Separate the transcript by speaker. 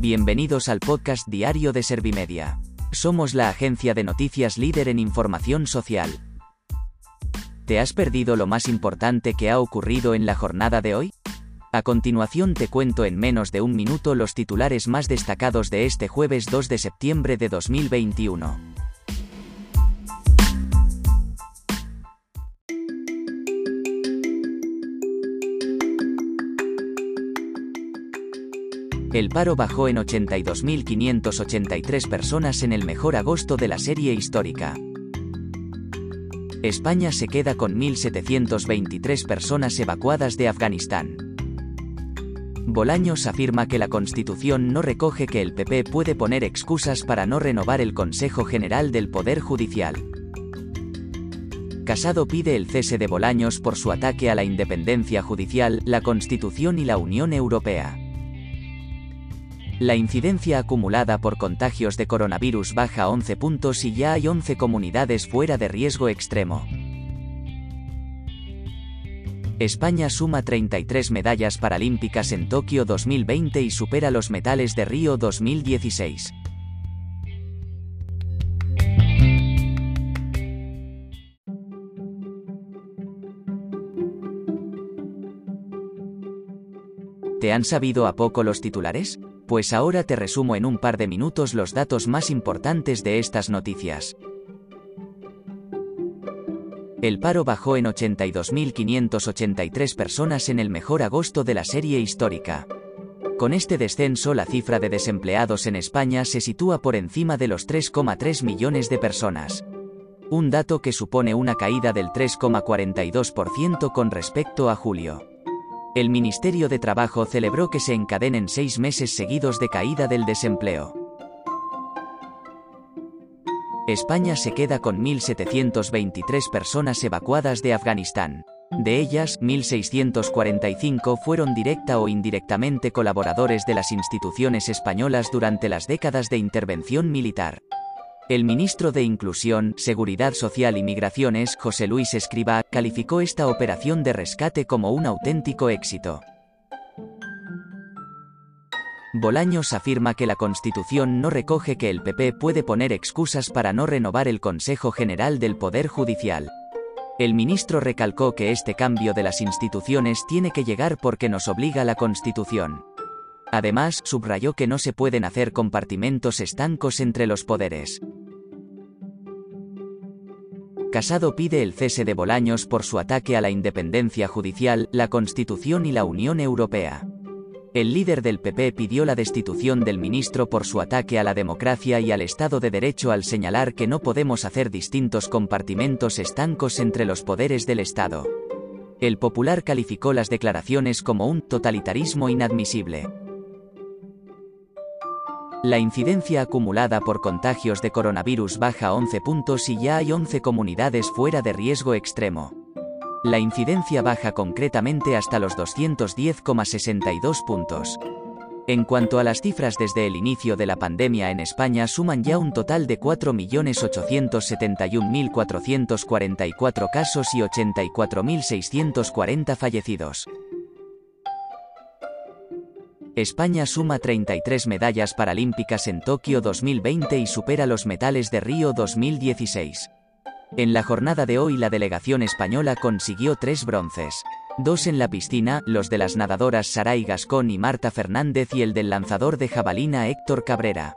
Speaker 1: Bienvenidos al podcast diario de Servimedia. Somos la agencia de noticias líder en información social. ¿Te has perdido lo más importante que ha ocurrido en la jornada de hoy? A continuación te cuento en menos de un minuto los titulares más destacados de este jueves 2 de septiembre de 2021. El paro bajó en 82.583 personas en el mejor agosto de la serie histórica. España se queda con 1.723 personas evacuadas de Afganistán. Bolaños afirma que la Constitución no recoge que el PP puede poner excusas para no renovar el Consejo General del Poder Judicial. Casado pide el cese de Bolaños por su ataque a la independencia judicial, la Constitución y la Unión Europea. La incidencia acumulada por contagios de coronavirus baja 11 puntos y ya hay 11 comunidades fuera de riesgo extremo. España suma 33 medallas paralímpicas en Tokio 2020 y supera los metales de Río 2016. ¿Te han sabido a poco los titulares? Pues ahora te resumo en un par de minutos los datos más importantes de estas noticias. El paro bajó en 82.583 personas en el mejor agosto de la serie histórica. Con este descenso la cifra de desempleados en España se sitúa por encima de los 3,3 millones de personas. Un dato que supone una caída del 3,42% con respecto a julio. El Ministerio de Trabajo celebró que se encadenen seis meses seguidos de caída del desempleo. España se queda con 1.723 personas evacuadas de Afganistán. De ellas, 1.645 fueron directa o indirectamente colaboradores de las instituciones españolas durante las décadas de intervención militar. El ministro de Inclusión, Seguridad Social y Migraciones, José Luis Escriba, calificó esta operación de rescate como un auténtico éxito. Bolaños afirma que la Constitución no recoge que el PP puede poner excusas para no renovar el Consejo General del Poder Judicial. El ministro recalcó que este cambio de las instituciones tiene que llegar porque nos obliga la Constitución. Además, subrayó que no se pueden hacer compartimentos estancos entre los poderes. Casado pide el cese de Bolaños por su ataque a la independencia judicial, la Constitución y la Unión Europea. El líder del PP pidió la destitución del ministro por su ataque a la democracia y al Estado de Derecho al señalar que no podemos hacer distintos compartimentos estancos entre los poderes del Estado. El popular calificó las declaraciones como un totalitarismo inadmisible. La incidencia acumulada por contagios de coronavirus baja 11 puntos y ya hay 11 comunidades fuera de riesgo extremo. La incidencia baja concretamente hasta los 210,62 puntos. En cuanto a las cifras desde el inicio de la pandemia en España suman ya un total de 4.871.444 casos y 84.640 fallecidos. España suma 33 medallas paralímpicas en Tokio 2020 y supera los metales de Río 2016. En la jornada de hoy la delegación española consiguió tres bronces. Dos en la piscina, los de las nadadoras Saray Gascón y Marta Fernández y el del lanzador de jabalina Héctor Cabrera.